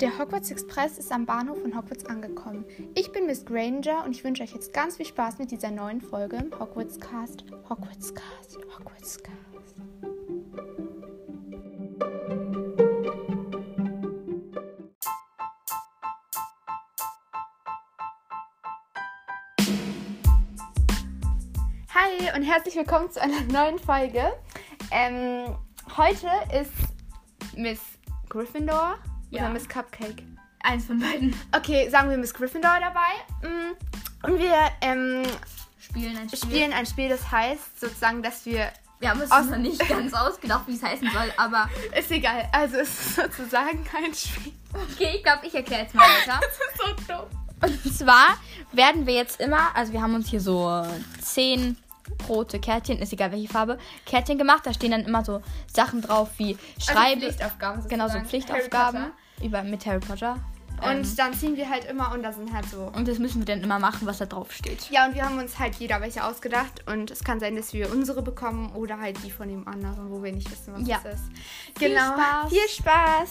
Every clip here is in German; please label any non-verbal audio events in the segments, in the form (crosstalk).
Der Hogwarts Express ist am Bahnhof von Hogwarts angekommen. Ich bin Miss Granger und ich wünsche euch jetzt ganz viel Spaß mit dieser neuen Folge im Hogwarts Cast. Hogwarts Cast, Hogwarts Cast. Hi und herzlich willkommen zu einer neuen Folge. Ähm, heute ist Miss Gryffindor Ja. oder Miss Cupcake. Eins von beiden. Okay, sagen wir Miss Gryffindor dabei. Mm, Und wir ähm, Spielen ein Spiel. spielen ein Spiel, das heißt sozusagen, dass wir. Wir haben uns noch nicht ganz ausgedacht, wie es heißen soll, aber (laughs) Ist egal. Also es ist sozusagen ein Spiel. okay, ich glaube, ich erkläre jetzt mal weiter. (laughs) Das ist so dumm. Und zwar werden wir jetzt immer, also wir haben uns hier so zehn rote Kärtchen, ist egal welche Farbe, Kärtchen gemacht. Da stehen dann immer so Sachen drauf wie Schreibe. Also Pflichtaufgaben genau, so. Pflichtaufgaben über, mit Harry Potter. Und Ähm, dann ziehen wir halt immer und da sind halt so. und das müssen wir dann immer machen, was da drauf steht. Ja, und wir haben uns halt jeder welche ausgedacht. Und es kann sein, dass wir unsere bekommen oder halt die von dem anderen, wo wir nicht wissen, was Ja. es ist. Viel Genau. Spaß. Viel Spaß.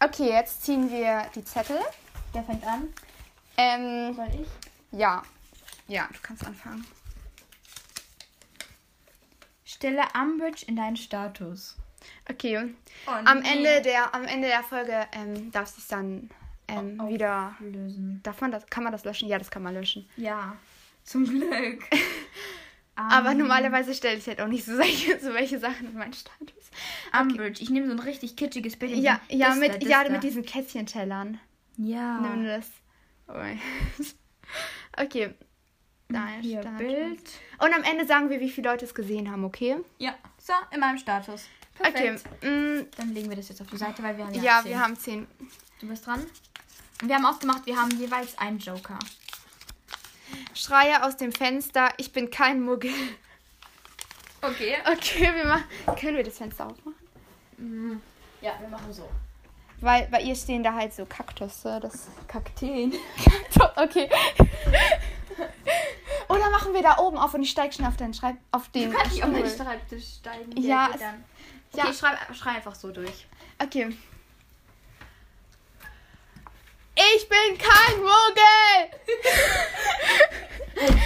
Okay, jetzt ziehen wir die Zettel. Wer fängt an? Ähm, Soll ich? ja. Ja, du kannst anfangen. Stelle Umbridge in deinen Status. Okay. Oh, Am. Ende der, am Ende der Folge ähm, darf sich dann ähm, wieder. lösen. Darf man das? Kann man das löschen? Ja, das kann man löschen. Ja, zum Glück. (laughs) Aber Ähm, normalerweise stelle ich halt auch nicht so (laughs) solche, so welche Sachen in meinen Status. Umbridge. Ich nehme so ein richtig kitschiges Bild. Ja, ja, Das mit, das ja mit diesen Kätzchentellern. Ja. Nimm das. Oh. (laughs) okay. Da Hier, Status. Bild. Und am Ende sagen wir, wie viele Leute es gesehen haben, okay? Ja, so, in meinem Status. Okay. Perfekt. mm, Dann legen wir das jetzt auf die Seite, weil wir haben ja, ja, zehn. wir haben zehn. Du bist dran. Und wir haben ausgemacht, wir haben jeweils einen Joker. Schreie aus dem Fenster, ich bin kein Muggel. Okay. Okay, wir machen. Können wir das Fenster aufmachen? Ja, wir machen so. Weil bei ihr stehen da halt so Kaktusse. Das Kakteen. (laughs) okay. (laughs) Oder machen wir da oben auf und ich steig schnell auf den Schreib auf den Kann ich auf meinen. Schreibtisch steigen? Ja, geht dann. ja. Okay, ich schreib, schrei einfach so durch. Okay. Ich bin kein Muggel! (laughs)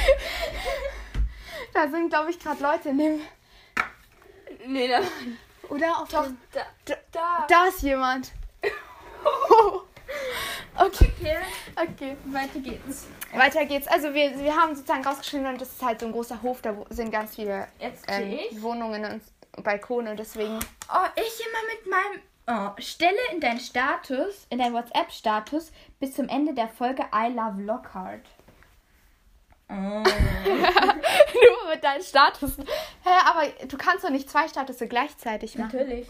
da sind, glaube ich, gerade Leute in dem. Nee, da. Oder auf Doch, da. da, Da. da ist jemand. Okay, Okay, okay. weiter geht's. Weiter geht's. Also wir, wir haben sozusagen rausgeschrieben und das ist halt so ein großer Hof, da sind ganz viele ähm. Wohnungen und Balkone und deswegen. Oh, ich immer mit meinem. Oh, stelle in deinen Status, in deinen WhatsApp-Status bis zum Ende der Folge I Love Lockhart. Oh. (laughs) Nur mit deinen Status. Hä, aber du kannst doch nicht zwei Statusse gleichzeitig machen. Natürlich.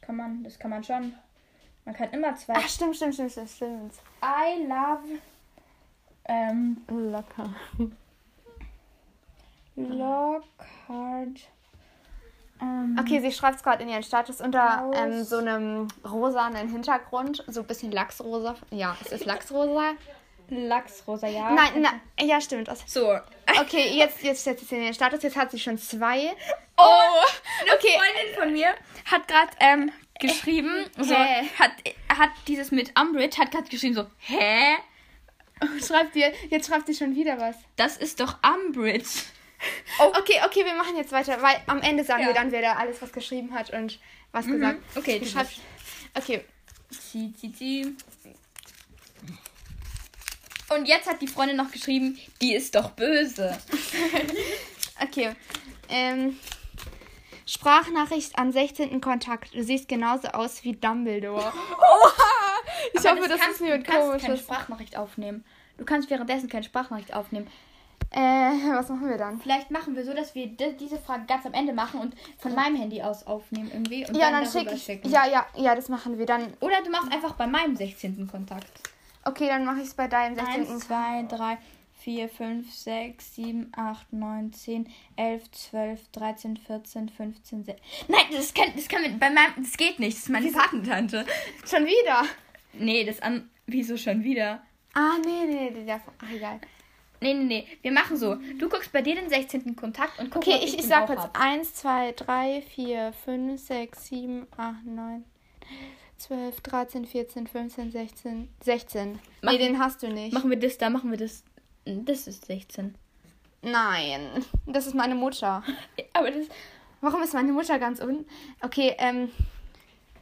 Kann man, das kann man schon. Man kann immer zwei. Ach, stimmt, stimmt, stimmt, stimmt, stimmt. I love. Ähm, Locker. Lockhart. Ähm, Okay, sie schreibt es gerade in ihren Status unter ähm, so einem rosanen Hintergrund. So ein bisschen Lachsrosa. Ja, es ist Lachsrosa. Lachsrosa, ja. Nein, na, ja, stimmt. So. Okay, jetzt, jetzt setzt sie in ihren Status. Jetzt hat sie schon zwei. Oh, eine okay. Freundin von mir hat gerade ähm, geschrieben, so, Hä? hat, hat dieses mit Umbridge, hat gerade geschrieben so, hä? Schreibt ihr, jetzt schreibt sie schon wieder was. Das ist doch Umbridge. (laughs) Okay, okay, wir machen jetzt weiter, weil am Ende sagen Ja. wir dann, wer da alles was geschrieben hat und was gesagt. Okay, du schreibst. Okay, Zieh, zieh, zieh. Und jetzt hat die Freundin noch geschrieben, die ist doch böse. (laughs) okay. Ähm, Sprachnachricht an 16. Kontakt. Du siehst genauso aus wie Dumbledore. (laughs) Oha! Ich Aber hoffe, das, kannst, ist niemand Du kannst keine. Sprachnachricht aufnehmen. Du kannst währenddessen keine Sprachnachricht aufnehmen. Äh, was machen wir dann? Vielleicht machen wir so, dass wir di- diese Frage ganz am Ende machen und von meinem Handy aus aufnehmen irgendwie. Und Ja, dann darüber schicke ich. schicken. Ja, ja, ja, das machen wir dann. Oder du machst einfach bei meinem 16. Kontakt. Okay, dann mache ich es bei deinem 16. 1, 2, 3, 4, 5, 6, 7, 8, 9, 10, 11, 12, 13, 14, 15, 16. Nein, das kann, das kann mit, bei meinem, das geht nicht. Das ist meine Patentante. Schon wieder. Nee, das an, wieso schon wieder? Ah, nee, nee, nee, der. Ach, egal. Nee, nee, nee. Wir machen so. Du guckst bei dir den 16. Kontakt und guckst, Okay, ich, ich den sag hab. 1, 2, 3, 4, 5, 6, 7, 8, 9, 12, 13, 14, 15, 16, 16. Mach- nee, den hast du nicht. Machen wir das, da machen wir das. Das ist 16. Nein, das ist meine Mutter. (laughs) Aber das Warum ist meine Mutter ganz unten? Okay, ähm,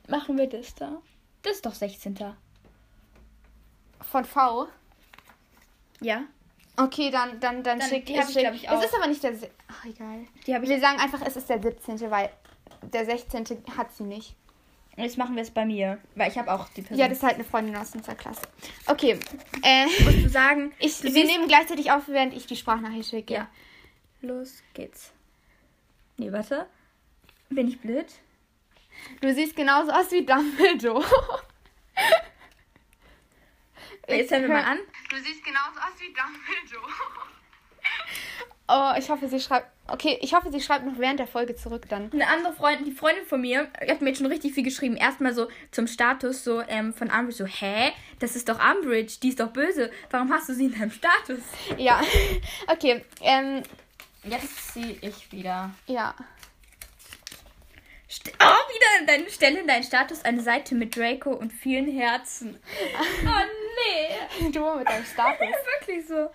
machen wir das da. Das ist doch 16. von V. Ja. Okay, dann, dann, dann, Dann- schick die hab ich, schick- ich, auch. Es ist aber nicht der. Se- Ach, egal. Die ich. Wir sagen einfach, es ist der 17., weil der 16. hat sie nicht. Jetzt machen wir es bei mir. Weil ich habe auch die Person. Ja, das ist halt eine Freundin aus unserer Klasse. Okay, äh, musst du sagen. (laughs) ich, Du wir nehmen gleichzeitig auf, während ich die Sprachnachricht schicke. Ja. Los geht's. Nee, warte. Bin ich blöd? Du siehst genauso aus wie Dumbledore. Jetzt hören wir mal an. Du siehst genauso aus wie Dumbledore. Oh, ich hoffe, sie schreibt. Okay, ich hoffe, sie schreibt noch während der Folge zurück dann. Eine andere Freundin, die Freundin von mir, hat mir jetzt schon richtig viel geschrieben. Erstmal so zum Status so ähm, von Umbridge so, hä? Das ist doch Umbridge, die ist doch böse. Warum hast du sie in deinem Status? Ja. (laughs) Okay, ähm, Jetzt ziehe ich wieder. ja. St oh, wieder in deine Stelle in deinen Status eine Seite mit Draco und vielen Herzen. (laughs) Oh nee. Du mit deinem Status. (laughs) Wirklich so.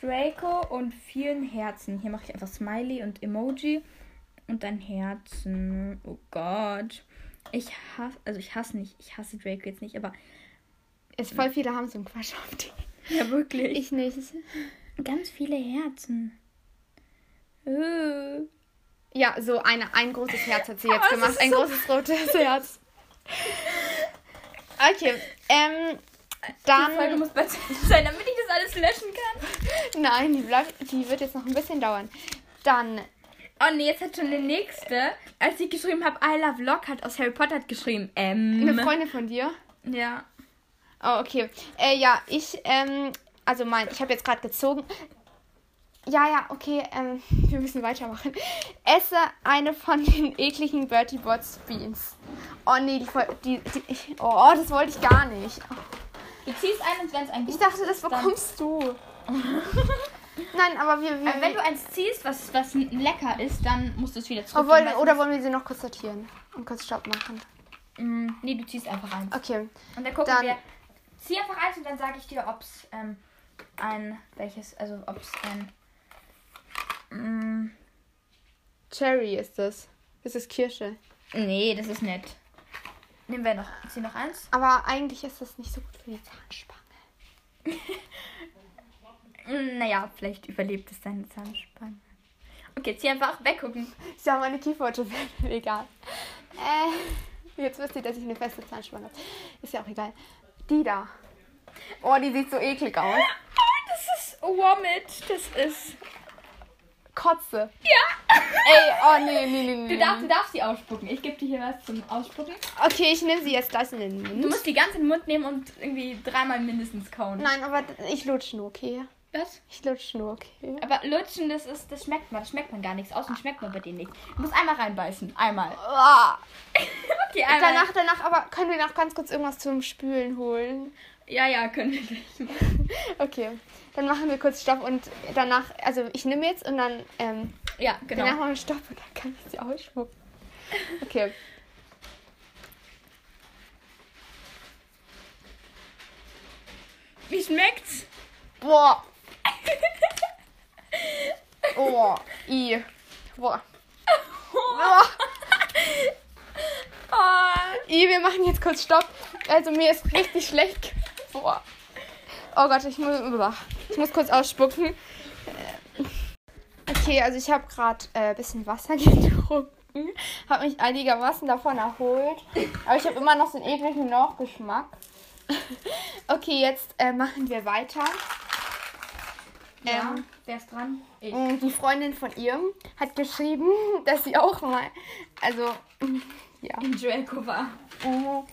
Draco und vielen Herzen. Hier mache ich einfach Smiley und Emoji und dann Herzen. Oh Gott. Ich hasse, also ich hasse nicht, ich hasse Draco jetzt nicht, aber Ist voll viele haben so einen Quatsch auf dich. ja wirklich. Ich nicht. Ganz viele Herzen. Äh. Ja, so eine, ein großes Herz hat sie jetzt gemacht. Ein so- großes rotes Herz. Okay, ähm, Die Folge dann. muss Ende sein, damit ich das alles löschen kann. Nein, die, bleibt, die wird jetzt noch ein bisschen dauern. Dann, Oh nee, jetzt hat schon der nächste, als ich geschrieben habe, I love Lockhart aus Harry Potter hat geschrieben. Ähm. eine Freundin von dir. Ja. Oh, okay. Äh, ja, ich, ähm, also mein, ich habe jetzt gerade gezogen. Ja, ja, okay, ähm, (laughs) wir müssen weitermachen. Esse eine von den ekligen Bertie Bots Beans. Oh nee, die, die, die ich, oh, das wollte ich gar nicht. Du ziehst ein und wenn es ein Ich dachte, das bekommst du. (laughs) Nein, aber wir, wir Aber wenn du eins ziehst, was, was lecker ist, dann musst du es wieder zurück. wollen, oder wollen wir sie noch kurz sortieren und kurz Stopp machen? Mm, nee, du ziehst einfach eins. Okay. Und dann gucken Dann- wir. Zieh einfach eins und dann sage ich dir, ob es ähm, ein. Welches. Also, ob es ein. Mm, Cherry ist das. Das ist Kirsche. nee, das ist nett. Nehmen wir noch. Zieh noch eins. Aber eigentlich ist das nicht so gut für die Zahnspange. Mm, (laughs) naja, vielleicht überlebt es deine Zahnspange. Okay, zieh einfach weggucken. Ist ja meine Kieferorthopädin, (laughs) egal. Äh, jetzt wisst ihr, dass ich eine feste Zahnspange habe. Ist ja auch egal. Die da. Oh, die sieht so eklig aus. Oh, das ist Womit. Das ist. Kotze. Ja! Ey, oh nee, nee, nee, nee. Du darfst, du darfst sie ausspucken. Ich gebe dir hier was zum Ausspucken. Okay, ich nehme sie jetzt gleich in den Du Mund. musst die ganz in den Mund nehmen und irgendwie dreimal mindestens kauen. Nein, aber ich lutsche nur, okay? Was? Ich lutsche nur, okay? Aber lutschen, das ist, das schmeckt man, das schmeckt man gar nichts. Außen schmeckt man bei denen nicht. Du musst einmal reinbeißen. Einmal. (laughs) Ah. Okay, einmal. Danach, danach, aber können wir noch ganz kurz irgendwas zum Spülen holen? Ja, ja, können wir gleich. (laughs) Okay, dann machen wir kurz Stopp und danach, also ich nehme jetzt und dann, ähm, Ja, genau. danach machen wir Stopp und dann kann ich sie ausspucken. Okay. Wie schmeckt's? Boah. (laughs) Oh, i. Boah. Boah. (laughs) Oh. I, wir machen jetzt kurz Stopp. Also mir ist richtig schlecht. Boah. Oh Gott, ich muss, ich muss kurz ausspucken. Äh, Okay, also ich habe gerade ein äh, bisschen Wasser (laughs) getrunken. Habe mich einigermaßen davon erholt. Aber ich habe immer noch so einen ekligen Nachgeschmack. (laughs) Okay, jetzt äh, machen wir weiter. Ja, Ähm, wer ist dran? Ich. Mm, Die Freundin von ihr hat geschrieben, (laughs) dass sie auch mal, also, ja, In Draco war. mm,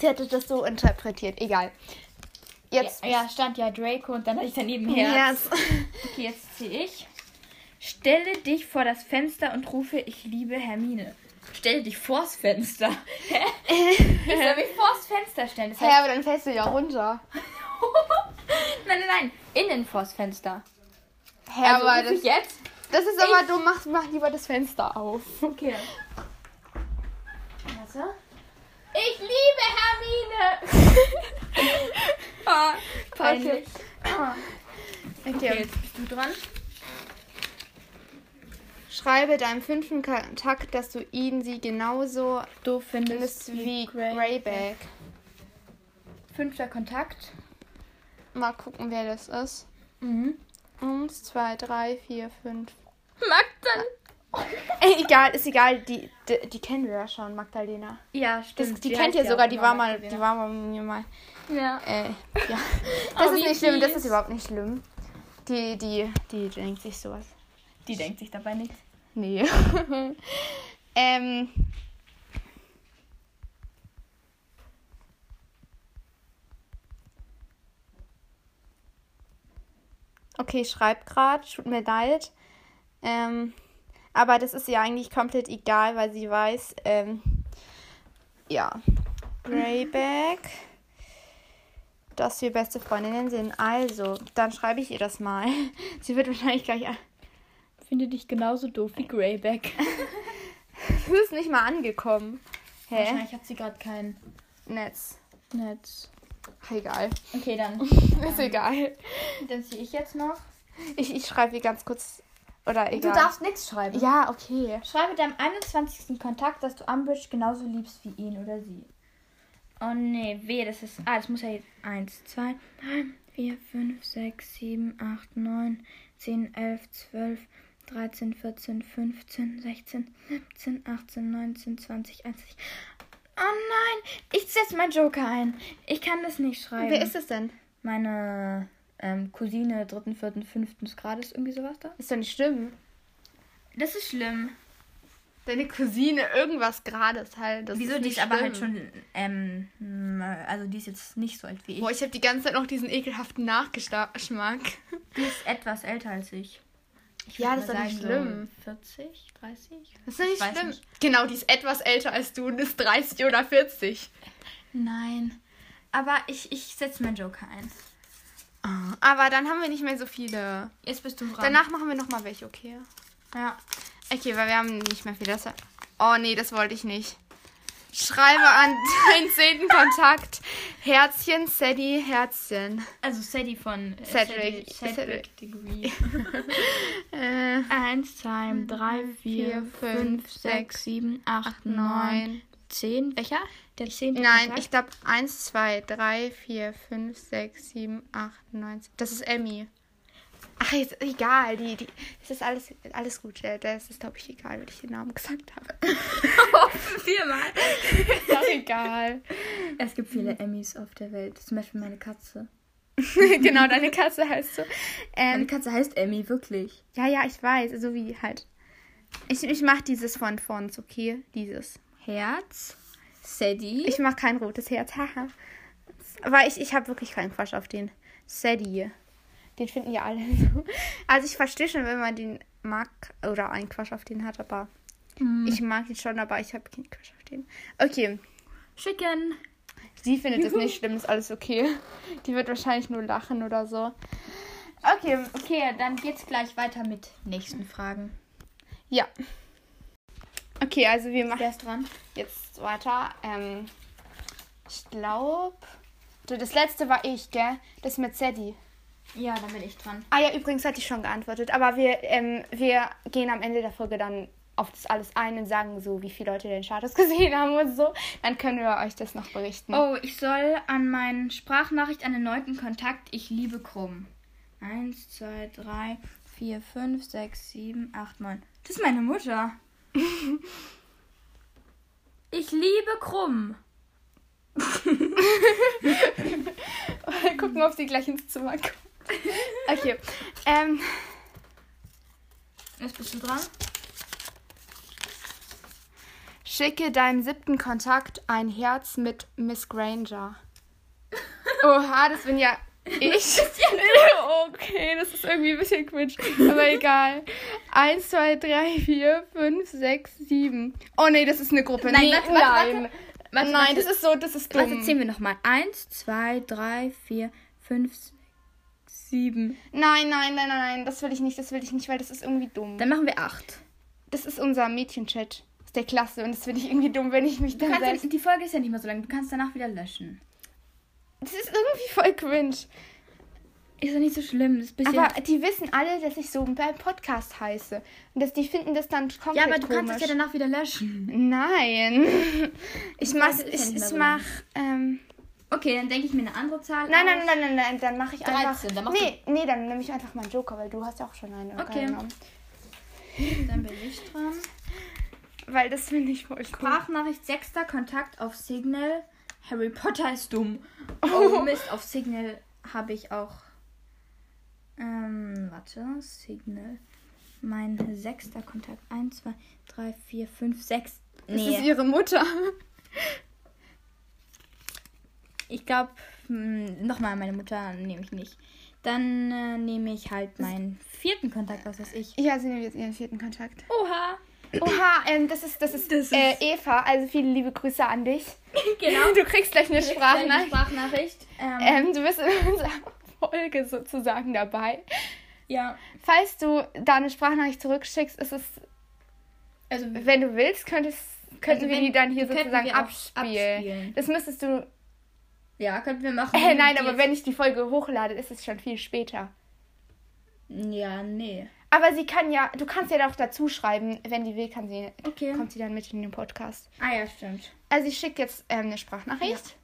sie hätte das so interpretiert. Egal. Jetzt. Ja, ja, stand ja Draco und dann hatte ich daneben Herz. Yes. Okay, jetzt ziehe ich. Stelle dich vor das Fenster und rufe, ich liebe Hermine. Stelle dich vors Fenster. (laughs) Hä? Ich soll mich vors Fenster stellen. Das Ja, heißt, aber dann fällst du ja runter. (laughs) nein, nein, nein. innen vors Fenster. Hä, Also aber das, jetzt? das ist aber dumm. Mach, mach lieber das Fenster auf. Okay. Warte. Ich liebe Hermine! (laughs) ah, peinlich. Ah. Okay. Okay, jetzt bist du dran. Schreibe deinem fünften Kontakt, dass du ihn, sie genauso Du findest wie Greyback. Fünfter Kontakt. Mal gucken, wer das ist. Mhm. Eins, zwei, drei, vier, fünf. Magdalena. Ey, egal, ist egal. Die, die, die kennen wir ja schon, Magdalena. Ja, Das, stimmt. die Die kennt ihr sogar, die war mal, die war mal mit mir mal. Ja. Äh, ja. (laughs) Das Oh, ist wie nicht schlimm, das ist überhaupt nicht schlimm. Die, die, die denkt sich sowas. Die denkt sich dabei nichts. Nee. (laughs) ähm. Okay, ich schreibe gerade, tut mir leid. Ähm, aber das ist ja eigentlich komplett egal, weil sie weiß, ähm, ja, Greyback, dass wir beste Freundinnen sind. Also, dann schreibe ich ihr das mal. (laughs) Sie wird wahrscheinlich gleich Finde dich genauso doof wie Greyback. (laughs) Du bist nicht mal angekommen. Hä? Wahrscheinlich hat sie gerade kein Netz. Netz. Ach, egal. Okay, dann. (laughs) Ist egal. Dann ziehe ich jetzt noch. Ich, ich schreibe dir ganz kurz. Oder egal. Du darfst nichts schreiben. Ja, okay. Schreibe deinem 21. Kontakt, dass du Umbridge genauso liebst wie ihn oder sie. Oh nee, weh, das ist. Ah, das muss ja jetzt. 1, 2, 3, 4, 5, 6, 7, 8, 9, 10, 11, 12, 13, 14, 15, 16, 17, 18, 19, 20, 21. Oh nein, ich setze meinen Joker ein. Ich kann das nicht schreiben. Wer ist es denn? Meine ähm, Cousine dritten, vierten, fünften Grades, irgendwie sowas da? Ist doch nicht schlimm. Das ist schlimm. Deine Cousine irgendwas Grades halt. Das Wieso? ist Die ist aber halt schon, ähm, also die ist jetzt nicht so alt wie ich. Boah, ich habe die ganze Zeit noch diesen ekelhaften Nachgeschmack. Die ist etwas älter als ich. Ja, das ist doch nicht schlimm. So 40, 30? Das ist doch nicht schlimm. nicht. Genau, die ist etwas älter als du und ist 30 oder 40. Nein. Aber ich, ich setze meinen Joker ein. Aber dann haben wir nicht mehr so viele. Jetzt bist du dran. Danach machen wir nochmal welche, okay? Ja. Okay, weil wir haben nicht mehr viel. Das oh nee, das wollte ich nicht. Schreibe an deinen zehnten Kontakt. Herzchen, Sadie, Herzchen. Also Sadie von äh, Cedric. Sadie- Cedric Degree. (laughs) Äh, 1, 2, 3, 4, 5, 6, 7, 8, 9, 10. Welcher? Der 10. Nein, ich glaube 1, 2, 3, 4, 5, 6, 7, 8, 9. Das ist Emmy. Ach, jetzt egal. Die, die, es ist alles, alles gut. äh, Das ist, glaube ich, egal, wenn ich den Namen gesagt habe. Viermal. ist doch egal. Es gibt viele Emmys auf der Welt. Zum Beispiel meine Katze. (laughs) genau, deine Katze heißt so. Meine Ähm, Katze heißt Emmy, wirklich. ja, ja, ich weiß. So wie halt. Ich, ich mach dieses von Fons, okay? Dieses. Herz. Sadie. Ich mach kein rotes Herz, haha. Aber ich, ich habe wirklich keinen Quatsch auf den. Sadie. Den finden ja alle (laughs) so. Also ich verstehe schon, wenn man den mag oder einen Quatsch auf den hat, aber Hm. ich mag ihn schon, aber ich habe keinen Quatsch auf den. Okay, Chicken. sie findet es nicht (laughs) schlimm, ist alles okay. Die wird wahrscheinlich nur lachen oder so. Okay, Okay, dann geht's gleich weiter mit nächsten Fragen. ja. Okay, also wir machen dran? jetzt weiter. Ähm, ich glaube, das letzte war ich, gell? Das mit Sadie. Ja, dann bin ich dran. Ah ja, übrigens hatte ich schon geantwortet, aber wir, ähm, wir gehen am Ende der Folge dann auf das alles ein und sagen so, wie viele Leute den Status (laughs) gesehen haben und so. Dann können wir euch das noch berichten. Oh, ich soll an meinen Sprachnachricht an den neunten Kontakt Ich liebe Krumm. Eins, zwei, drei, vier, fünf, sechs, sieben, acht, neun. Das ist meine Mutter. (laughs) ich liebe Krumm. (laughs) Gucken, ob sie gleich ins Zimmer kommt. (laughs) Okay. Ähm, Jetzt bist du dran. schicke deinem siebten Kontakt ein Herz mit Miss Granger. (laughs) Oha, das bin ja ich. (laughs) okay, das ist irgendwie ein bisschen cringe. Aber egal. Eins, zwei, drei, vier, fünf, sechs, sieben. Oh nee, das ist eine Gruppe. Nein, nee, warte, warte, nein. warte. Nein, das ist so, das ist dumm. Warte, zählen wir nochmal. Eins, zwei, drei, vier, fünf, Sieben. Nein, nein, nein, nein, nein, das will ich nicht, das will ich nicht, weil das ist irgendwie dumm. Dann machen wir acht. Das ist unser Mädchenchat aus der Klasse und das finde ich irgendwie dumm, wenn ich mich dann selbst... ja, die Folge ist ja nicht mehr so lang. Du kannst danach wieder löschen. Das ist irgendwie voll cringe. Ist doch nicht so schlimm. Das ist ein bisschen Aber die wissen alle, dass ich so beim Podcast heiße. Und dass die finden das dann komplett ja, aber du komisch. kannst es ja danach wieder löschen. Nein. (laughs) Ich mach, ist ja ich, ich mach, ähm, Okay, dann denke ich mir eine andere Zahl. nein, nein, nein, nein, nein, dann mache ich 13, einfach, dann mach nee, nee, dann nehme ich einfach meinen Joker, weil du hast ja auch schon einen Okay. genommen. (laughs) Dann bin ich dran. Weil das finde ich voll cool. Sprachnachricht, sechster Kontakt auf Signal. Harry Potter ist dumm. (laughs) Oh Mist, auf Signal habe ich auch. Ähm, warte, Signal. Mein sechster Kontakt. 1, 2, 3, 4, 5, 6. Das ist ihre Mutter. Ich glaube, nochmal meine Mutter nehme ich nicht. Dann äh, nehme ich halt meinen vierten Kontakt, was weiß ich. Ja, sie nimmt jetzt ihren vierten Kontakt. Oha! Oha, ähm, das ist, das ist, Das äh, ist- Eva, also viele liebe Grüße an dich. (laughs) Genau. Du kriegst gleich eine Sprachnachricht. Sprachnachricht. Ähm, Ähm, du bist in unserer Folge sozusagen dabei. ja, Falls du da eine Sprachnachricht zurückschickst, ist es, also wenn du willst, könntest, könnten Also wir die dann hier sozusagen abspielen. abspielen. Das müsstest du. Ja, könnten wir machen. Äh, nein, aber wenn ich die Folge hochlade, ist es schon viel später. Ja, nee. Aber sie kann ja, du kannst ja doch dazu schreiben, wenn die will, kann sie, Okay. kommt sie dann mit in den Podcast. Ah ja, stimmt. Also ich schicke jetzt ähm, eine Sprachnachricht.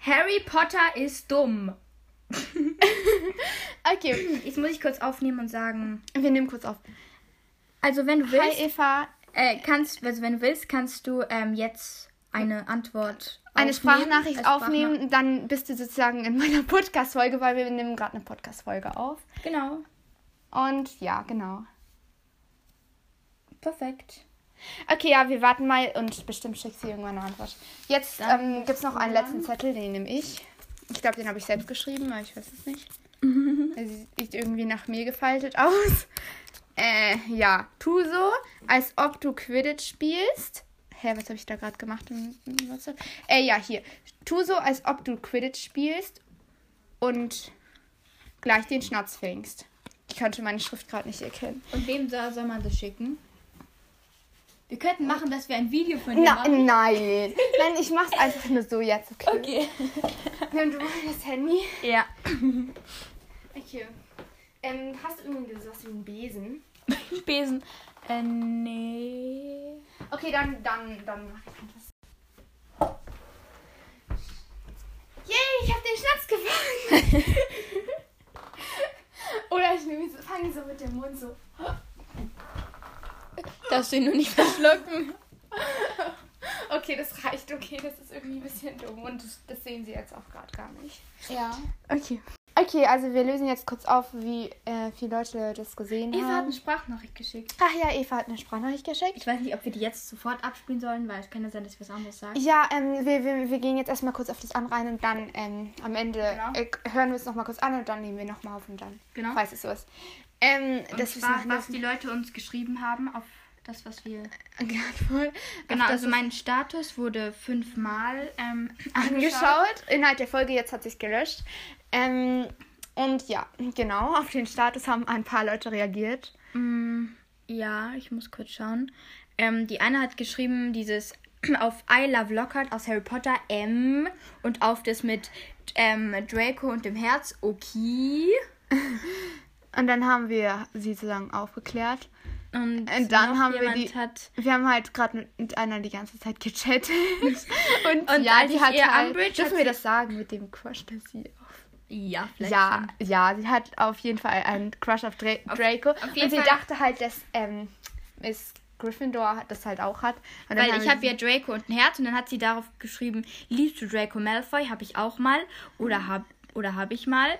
Harry Potter ist dumm. (laughs) Okay, Jetzt muss ich kurz aufnehmen und sagen. wir nehmen kurz auf. Also wenn du willst, Hi Eva, äh, kannst, also wenn du willst, kannst du ähm, jetzt eine Antwort eine Sprachnachricht Sprachnach- aufnehmen, dann bist du sozusagen in meiner (laughs) Podcast-Folge, weil wir nehmen gerade eine Podcast-Folge auf. Genau. Und ja, genau. Perfekt. Okay, ja, wir warten mal und bestimmt schickt sie irgendwann eine Antwort. Jetzt ähm, gibt es noch einen letzten Zettel, den nehme ich. Ich glaube, den habe ich selbst geschrieben, aber ich weiß es nicht. (laughs) Er sieht irgendwie nach mir gefaltet (laughs) aus. Äh, ja. Tu so, als ob du Quidditch spielst. Hä, was habe ich da gerade gemacht im, im WhatsApp? Äh, ja, hier. Tu so, als ob du Quidditch spielst und gleich den Schnatz fängst. Ich konnte meine Schrift gerade nicht erkennen. Und wem soll, soll man das schicken? Wir könnten machen, dass wir ein Video von dir Na, machen. nein. (laughs) Nein, ich mach's einfach nur so jetzt, okay? Okay. (laughs) Nimm du mal das Handy. Ja. Okay. Ähm, hast du irgendwie sowas wie einen Besen? (laughs) Besen. Äh, nee. Okay, dann, dann, dann mach ich das. Yay, ich hab den Schnaps gefangen. (laughs) Oder ich nehme so, fange so mit dem Mund so. Darfst du ihn nur nicht verschlucken. (laughs) Okay, das reicht. Okay, das ist irgendwie ein bisschen dumm. Und das, das sehen sie jetzt auch gerade gar nicht. Ja. Okay. Okay, also wir lösen jetzt kurz auf, wie äh, viele Leute das gesehen Eva hat haben. eine Sprachnachricht geschickt. Ach ja, Eva hat eine Sprachnachricht geschickt. Ich weiß nicht, ob wir die jetzt sofort abspielen sollen, weil es kann ja sein, dass wir was anderes sagen. Ja, ähm, wir, wir, wir gehen jetzt erstmal kurz auf das an rein und dann ähm, am Ende Genau. äh, hören wir es nochmal kurz an und dann nehmen wir nochmal auf und dann, Genau. falls es so ist. Ähm, Und das zwar, noch was die Leute uns geschrieben haben auf das, was wir... (laughs) voll Genau, auf das also mein Status wurde fünfmal ähm, (laughs) angeschaut. Inhalt der Folge, jetzt hat sich gelöscht. Ähm, und ja, genau, auf den Status haben ein paar Leute reagiert. Mm, ja, ich muss kurz schauen. Ähm, die eine hat geschrieben, dieses (clears throat) auf I Love Lockhart aus Harry Potter M und auf das mit ähm, Draco und dem Herz okay. (laughs) Und dann haben wir sie sozusagen aufgeklärt. Und, Und dann haben wir die- Hat, Wir haben halt gerade mit, einer die ganze Zeit gechattet. (laughs) Und, Und ja, die hat halt, Umbridge dürfen wir das sagen mit dem Crush, dass sie auf ja, vielleicht Ja, schon. ja, sie hat auf jeden Fall einen Crush auf, Dra Auf- Draco. auf und sie Fall- dachte halt, dass ähm, Miss Gryffindor das halt auch hat. Und Weil ich habe ja Draco und ein Herz und dann hat sie darauf geschrieben, liebst du Draco Malfoy? Habe ich auch mal. Oder hab, oder hab ich mal.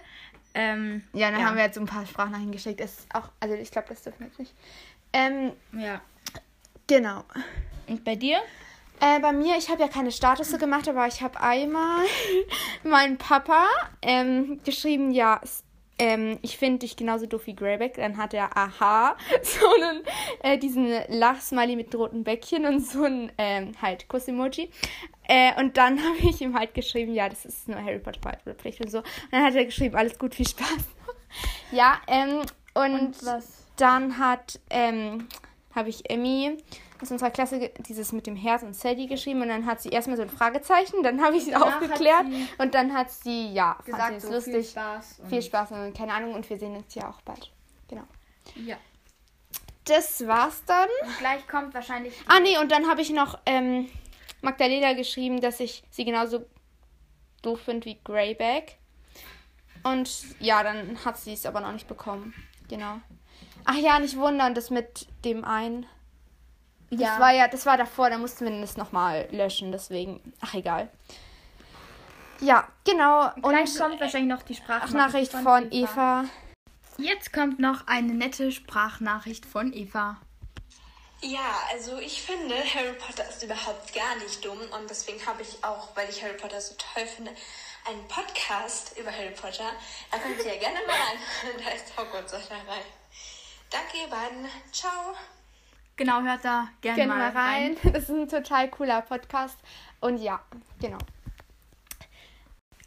Ähm, Ja, dann ja. haben wir jetzt so ein paar Sprachnachrichten geschickt. Ist auch, also ich glaube, das dürfen wir jetzt nicht. Ähm, ja. genau. Und bei dir? Äh, bei mir, ich habe ja keine Statusse gemacht, aber ich habe einmal (laughs) meinen Papa ähm, geschrieben, ja, ähm, ich finde dich genauso doof wie Greyback. Dann hat er, aha, (laughs) so einen, äh, diesen Lachsmiley mit roten Bäckchen und so ein ähm, halt Kuss-Emoji. Äh, und dann (laughs) habe ich ihm halt geschrieben, ja, das ist nur Harry Potter Pflicht und so. Und dann hat er geschrieben, alles gut, viel Spaß. ja, ähm, und, Und was? Dann hat, ähm, habe ich Emmy aus unserer Klasse dieses mit dem Herz und Sadie geschrieben und dann hat sie erstmal so ein Fragezeichen, dann habe ich sie aufgeklärt und dann hat sie, ja, fand sie Gesagt, es so lustig. viel Spaß. und- Viel Spaß und keine Ahnung und wir sehen uns ja auch bald. Genau. Ja. Das war's dann. Und gleich kommt wahrscheinlich. Ah nee, und dann habe ich noch ähm, Magdalena geschrieben, dass ich sie genauso doof finde wie Greyback. Und ja, dann hat sie es aber noch nicht bekommen. Genau. Ach ja, nicht wundern, das mit dem einen. ja. Das war ja, das war davor, da mussten wir das nochmal löschen, deswegen. Ach egal. Ja, genau. gleich Und kommt wahrscheinlich noch die Ach, Sprachnachricht Nachricht von Eva. Jetzt kommt noch eine nette Sprachnachricht von Eva. Ja, also ich finde, Harry Potter ist überhaupt gar nicht dumm und deswegen habe ich auch, weil ich Harry Potter so toll finde, einen Podcast über Harry Potter. Da könnt ihr ja gerne mal rein. (laughs) Da ist Hogwarts rein. Danke, ihr beiden. Ciao. Genau, hört da gerne Gerne mal mal rein. (laughs) Das ist ein total cooler Podcast. Und ja, genau.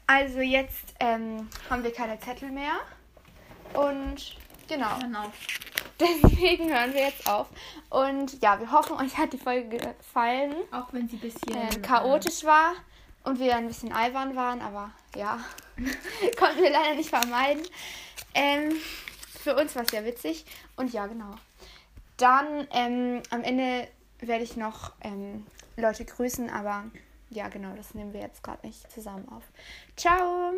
Also jetzt ähm, haben wir keine Zettel mehr. Und genau. Genau. (laughs) Deswegen hören wir jetzt auf. Und ja, wir hoffen, euch hat die Folge gefallen. Auch wenn sie ein bisschen Ähm, chaotisch war und wir ein bisschen albern waren, aber ja, (laughs) konnten wir leider nicht vermeiden. Ähm, für uns war es sehr witzig. Und ja, genau. Dann ähm, am Ende werde ich noch ähm, Leute grüßen, aber ja, genau, das nehmen wir jetzt gerade nicht zusammen auf. Ciao!